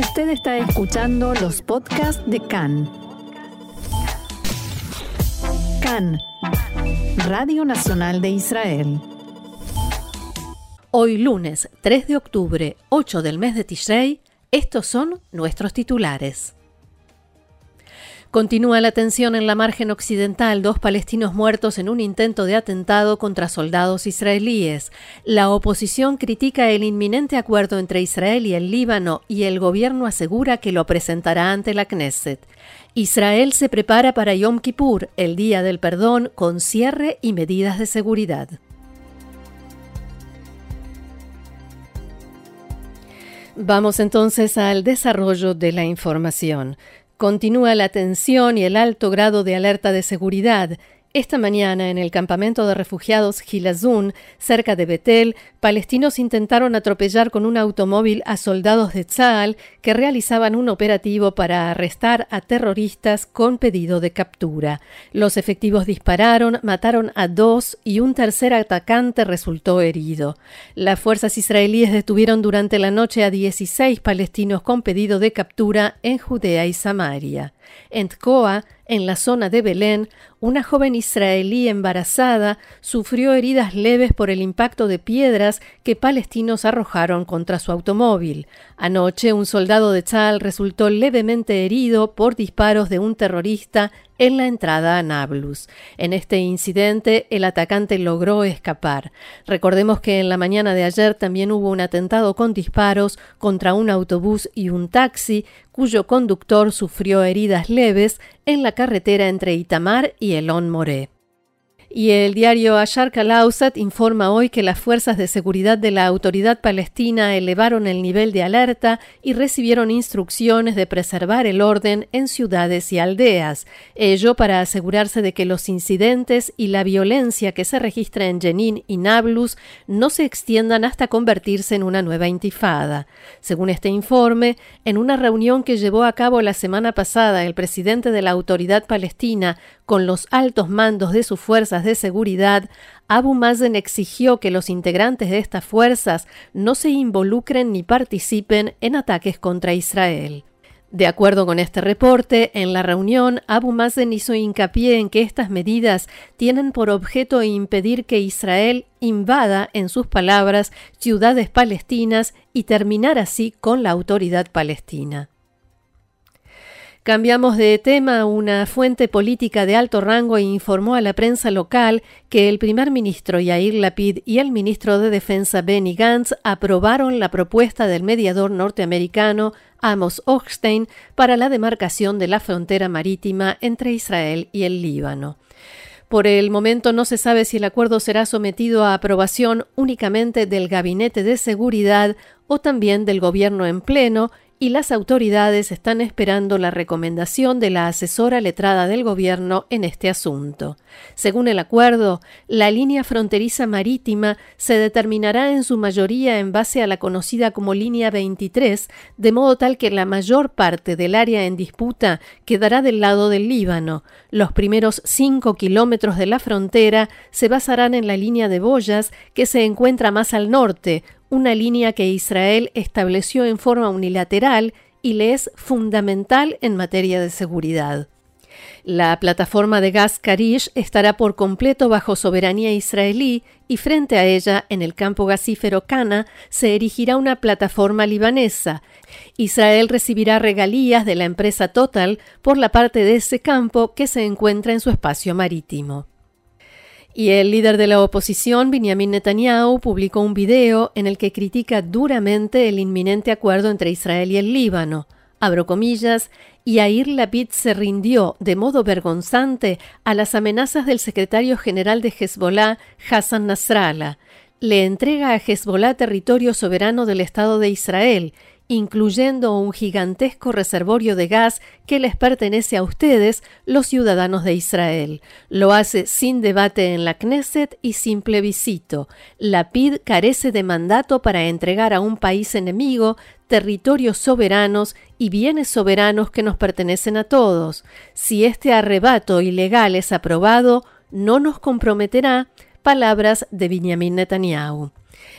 Usted está escuchando los podcasts de CAN. CAN, Radio Nacional de Israel. Hoy lunes 3 de octubre, 8 del mes de Tishrei, estos son nuestros titulares. Continúa la tensión en la margen occidental, dos palestinos muertos en un intento de atentado contra soldados israelíes. La oposición critica el inminente acuerdo entre Israel y el Líbano y el gobierno asegura que lo presentará ante la Knesset. Israel se prepara para Yom Kippur, el día del perdón, con cierre y medidas de seguridad. Vamos entonces al desarrollo de la información. Continúa la tensión y el alto grado de alerta de seguridad esta mañana, en el campamento de refugiados Gilazun, cerca de Betel, palestinos intentaron atropellar con un automóvil a soldados de Tzal que realizaban un operativo para arrestar a terroristas con pedido de captura. Los efectivos dispararon, mataron a dos y un tercer atacante resultó herido. Las fuerzas israelíes detuvieron durante la noche a 16 palestinos con pedido de captura en Judea y Samaria. En Tkoa, en la zona de Belén, una joven israelí embarazada sufrió heridas leves por el impacto de piedras que palestinos arrojaron contra su automóvil. Anoche un soldado de Tzal resultó levemente herido por disparos de un terrorista en la entrada a Nablus. En este incidente, el atacante logró escapar. Recordemos que en la mañana de ayer también hubo un atentado con disparos contra un autobús y un taxi, cuyo conductor sufrió heridas leves en la carretera entre Itamar y Elon Moré. Y el diario Ashar Kalausat informa hoy que las fuerzas de seguridad de la autoridad palestina elevaron el nivel de alerta y recibieron instrucciones de preservar el orden en ciudades y aldeas, ello para asegurarse de que los incidentes y la violencia que se registra en Jenin y Nablus no se extiendan hasta convertirse en una nueva intifada. Según este informe, en una reunión que llevó a cabo la semana pasada el presidente de la autoridad palestina con los altos mandos de sus fuerzas de seguridad, Abu Mazen exigió que los integrantes de estas fuerzas no se involucren ni participen en ataques contra Israel. De acuerdo con este reporte, en la reunión, Abu Mazen hizo hincapié en que estas medidas tienen por objeto impedir que Israel invada, en sus palabras, ciudades palestinas y terminar así con la autoridad palestina. Cambiamos de tema. Una fuente política de alto rango informó a la prensa local que el primer ministro Yair Lapid y el ministro de Defensa Benny Gantz aprobaron la propuesta del mediador norteamericano Amos Hochstein para la demarcación de la frontera marítima entre Israel y el Líbano. Por el momento no se sabe si el acuerdo será sometido a aprobación únicamente del Gabinete de Seguridad o también del Gobierno en pleno y las autoridades están esperando la recomendación de la asesora letrada del gobierno en este asunto. Según el acuerdo, la línea fronteriza marítima se determinará en su mayoría en base a la conocida como línea 23, de modo tal que la mayor parte del área en disputa quedará del lado del Líbano. Los primeros cinco kilómetros de la frontera se basarán en la línea de boyas que se encuentra más al norte, una línea que Israel estableció en forma unilateral y le es fundamental en materia de seguridad. La plataforma de gas Karish estará por completo bajo soberanía israelí y frente a ella, en el campo gasífero Cana, se erigirá una plataforma libanesa. Israel recibirá regalías de la empresa Total por la parte de ese campo que se encuentra en su espacio marítimo. Y el líder de la oposición, Benjamin Netanyahu, publicó un video en el que critica duramente el inminente acuerdo entre Israel y el Líbano. Abro comillas, y Yair Lapid se rindió de modo vergonzante a las amenazas del secretario general de Hezbollah, Hassan Nasrallah. Le entrega a Hezbollah territorio soberano del Estado de Israel incluyendo un gigantesco reservorio de gas que les pertenece a ustedes, los ciudadanos de Israel. Lo hace sin debate en la Knesset y sin plebiscito. La PID carece de mandato para entregar a un país enemigo territorios soberanos y bienes soberanos que nos pertenecen a todos. Si este arrebato ilegal es aprobado, no nos comprometerá palabras de Benjamin Netanyahu.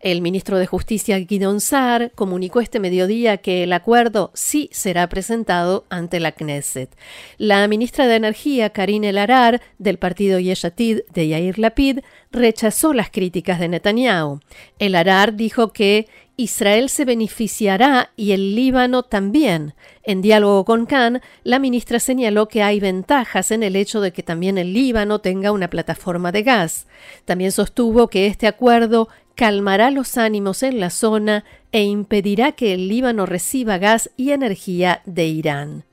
El ministro de Justicia Guidon Sar comunicó este mediodía que el acuerdo sí será presentado ante la Knesset. La ministra de Energía, Karine Larar, del partido Yeshatid de Yair Lapid, rechazó las críticas de Netanyahu. El Arar dijo que Israel se beneficiará y el Líbano también. En diálogo con Khan, la ministra señaló que hay ventajas en el hecho de que también el Líbano tenga una plataforma de gas. También sostuvo que este acuerdo calmará los ánimos en la zona e impedirá que el Líbano reciba gas y energía de Irán.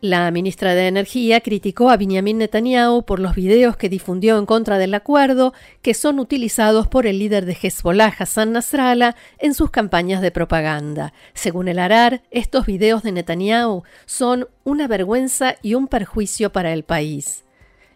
La ministra de Energía criticó a Benjamin Netanyahu por los videos que difundió en contra del acuerdo, que son utilizados por el líder de Hezbollah, Hassan Nasrallah, en sus campañas de propaganda. Según el Arar, estos videos de Netanyahu son una vergüenza y un perjuicio para el país.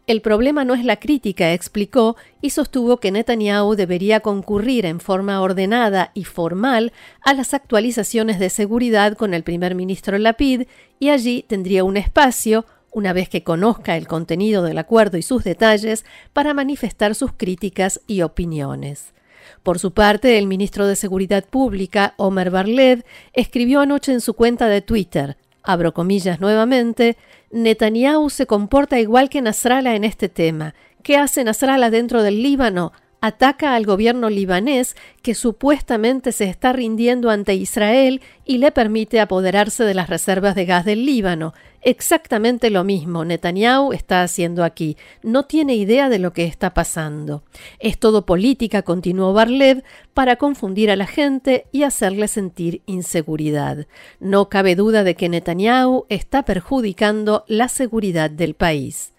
El problema no es la crítica, explicó, y sostuvo que Netanyahu debería concurrir en forma ordenada y formal a las actualizaciones de seguridad con el primer ministro Lapid y allí tendría un espacio, una vez que conozca el contenido del acuerdo y sus detalles, para manifestar sus críticas y opiniones. Por su parte, el ministro de Seguridad Pública, Omer Barlev, escribió anoche en su cuenta de Twitter, abro comillas nuevamente, Netanyahu se comporta igual que Nasrallah en este tema. ¿Qué hace Nasrallah dentro del Líbano? Ataca al gobierno libanés que supuestamente se está rindiendo ante Israel y le permite apoderarse de las reservas de gas del Líbano. Exactamente lo mismo Netanyahu está haciendo aquí. No tiene idea de lo que está pasando. Es todo política, continuó Barlev, para confundir a la gente y hacerle sentir inseguridad. No cabe duda de que Netanyahu está perjudicando la seguridad del país.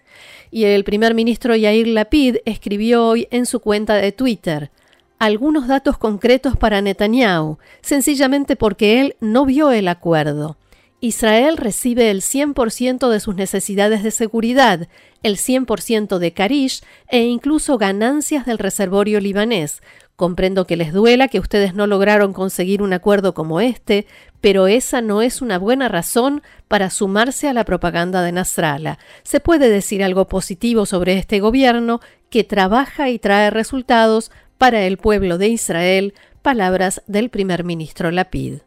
Y el primer ministro Yair Lapid escribió hoy en su cuenta de Twitter algunos datos concretos para Netanyahu, sencillamente porque él no vio el acuerdo. Israel recibe el 100% de sus necesidades de seguridad, el 100% de Karish e incluso ganancias del reservorio libanés. Comprendo que les duela que ustedes no lograron conseguir un acuerdo como este, pero esa no es una buena razón para sumarse a la propaganda de Nasrallah. Se puede decir algo positivo sobre este gobierno que trabaja y trae resultados para el pueblo de Israel, palabras del primer ministro Lapid.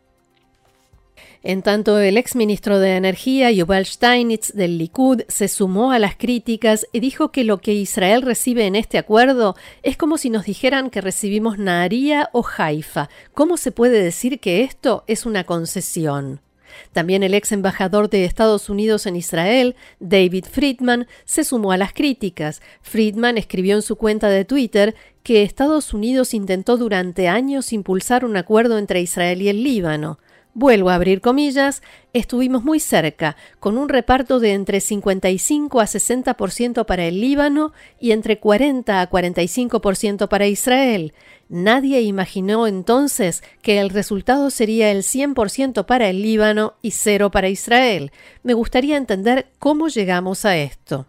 En tanto, el exministro de Energía, Yuval Steinitz, del Likud, se sumó a las críticas y dijo que lo que Israel recibe en este acuerdo es como si nos dijeran que recibimos Naharía o Haifa. ¿Cómo se puede decir que esto es una concesión? También el ex embajador de Estados Unidos en Israel, David Friedman, se sumó a las críticas. Friedman escribió en su cuenta de Twitter que Estados Unidos intentó durante años impulsar un acuerdo entre Israel y el Líbano. Vuelvo a abrir comillas, estuvimos muy cerca, con un reparto de entre 55 a 60% para el Líbano y entre 40 a 45% para Israel. Nadie imaginó entonces que el resultado sería el 100% para el Líbano y cero para Israel. Me gustaría entender cómo llegamos a esto.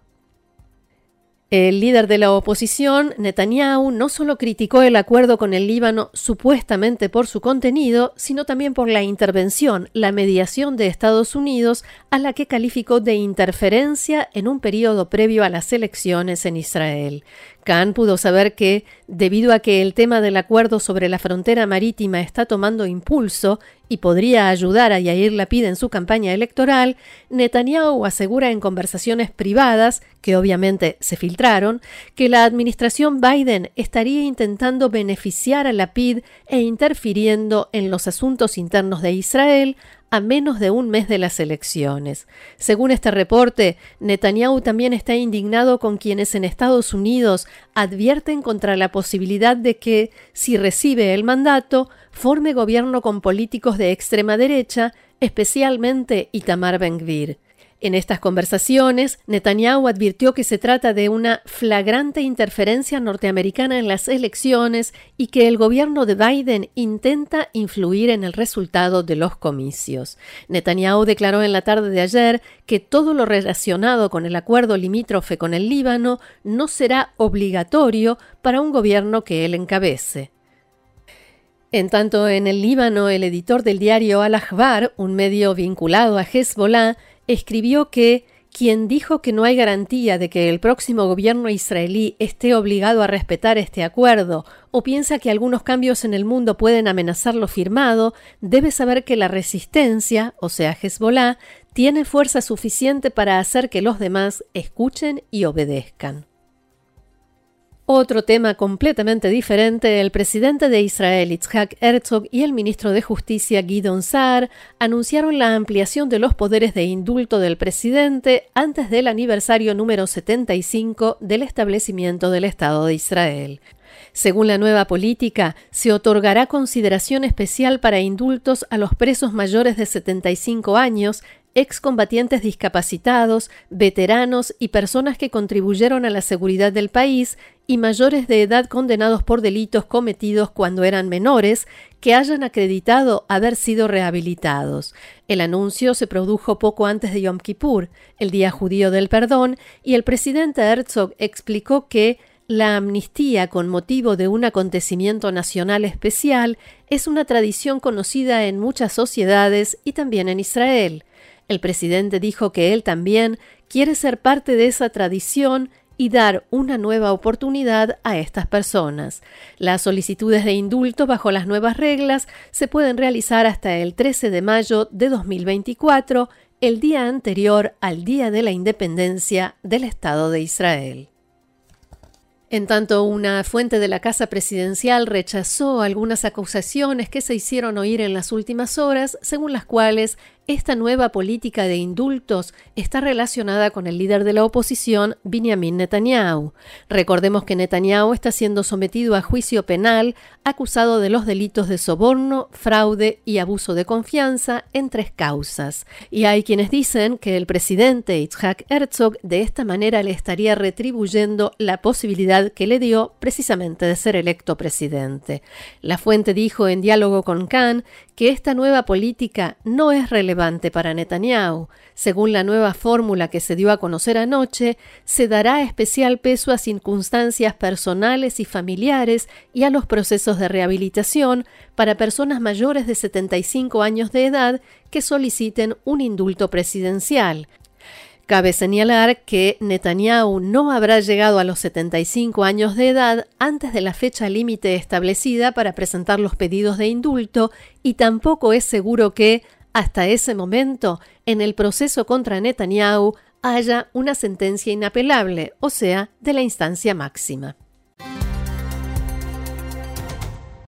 El líder de la oposición, Netanyahu, no solo criticó el acuerdo con el Líbano supuestamente por su contenido, sino también por la intervención, la mediación de Estados Unidos, a la que calificó de interferencia en un periodo previo a las elecciones en Israel. Khan pudo saber que, debido a que el tema del acuerdo sobre la frontera marítima está tomando impulso y podría ayudar a Yair Lapid en su campaña electoral, Netanyahu asegura en conversaciones privadas, que obviamente se filtraron, que la administración Biden estaría intentando beneficiar a Lapid e interfiriendo en los asuntos internos de Israel a menos de un mes de las elecciones. Según este reporte, Netanyahu también está indignado con quienes en Estados Unidos advierten contra la posibilidad de que, si recibe el mandato, forme gobierno con políticos de extrema derecha, especialmente Itamar Ben-Gvir. En estas conversaciones, Netanyahu advirtió que se trata de una flagrante interferencia norteamericana en las elecciones y que el gobierno de Biden intenta influir en el resultado de los comicios. Netanyahu declaró en la tarde de ayer que todo lo relacionado con el acuerdo limítrofe con el Líbano no será obligatorio para un gobierno que él encabece. En tanto, en el Líbano, el editor del diario Al-Ahbar, un medio vinculado a Hezbollah, escribió que quien dijo que no hay garantía de que el próximo gobierno israelí esté obligado a respetar este acuerdo o piensa que algunos cambios en el mundo pueden amenazar lo firmado, debe saber que la resistencia, o sea Hezbollah, tiene fuerza suficiente para hacer que los demás escuchen y obedezcan. Otro tema completamente diferente, el presidente de Israel, Itzhak Herzog, y el ministro de Justicia, Gidon Saar, anunciaron la ampliación de los poderes de indulto del presidente antes del aniversario número 75 del establecimiento del Estado de Israel. Según la nueva política, se otorgará consideración especial para indultos a los presos mayores de 75 años excombatientes discapacitados, veteranos y personas que contribuyeron a la seguridad del país y mayores de edad condenados por delitos cometidos cuando eran menores que hayan acreditado haber sido rehabilitados. El anuncio se produjo poco antes de Yom Kippur, el Día Judío del Perdón, y el presidente Herzog explicó que la amnistía con motivo de un acontecimiento nacional especial es una tradición conocida en muchas sociedades y también en Israel. El presidente dijo que él también quiere ser parte de esa tradición y dar una nueva oportunidad a estas personas. Las solicitudes de indulto bajo las nuevas reglas se pueden realizar hasta el 13 de mayo de 2024, el día anterior al Día de la Independencia del Estado de Israel. En tanto, una fuente de la Casa Presidencial rechazó algunas acusaciones que se hicieron oír en las últimas horas, según las cuales esta nueva política de indultos está relacionada con el líder de la oposición, Benjamin Netanyahu. Recordemos que Netanyahu está siendo sometido a juicio penal acusado de los delitos de soborno, fraude y abuso de confianza en tres causas. Y hay quienes dicen que el presidente Itzhak Herzog de esta manera le estaría retribuyendo la posibilidad que le dio precisamente de ser electo presidente. La fuente dijo en diálogo con Khan que esta nueva política no es para Netanyahu. Según la nueva fórmula que se dio a conocer anoche, se dará especial peso a circunstancias personales y familiares y a los procesos de rehabilitación para personas mayores de 75 años de edad que soliciten un indulto presidencial. Cabe señalar que Netanyahu no habrá llegado a los 75 años de edad antes de la fecha límite establecida para presentar los pedidos de indulto y tampoco es seguro que, hasta ese momento, en el proceso contra Netanyahu haya una sentencia inapelable, o sea, de la instancia máxima.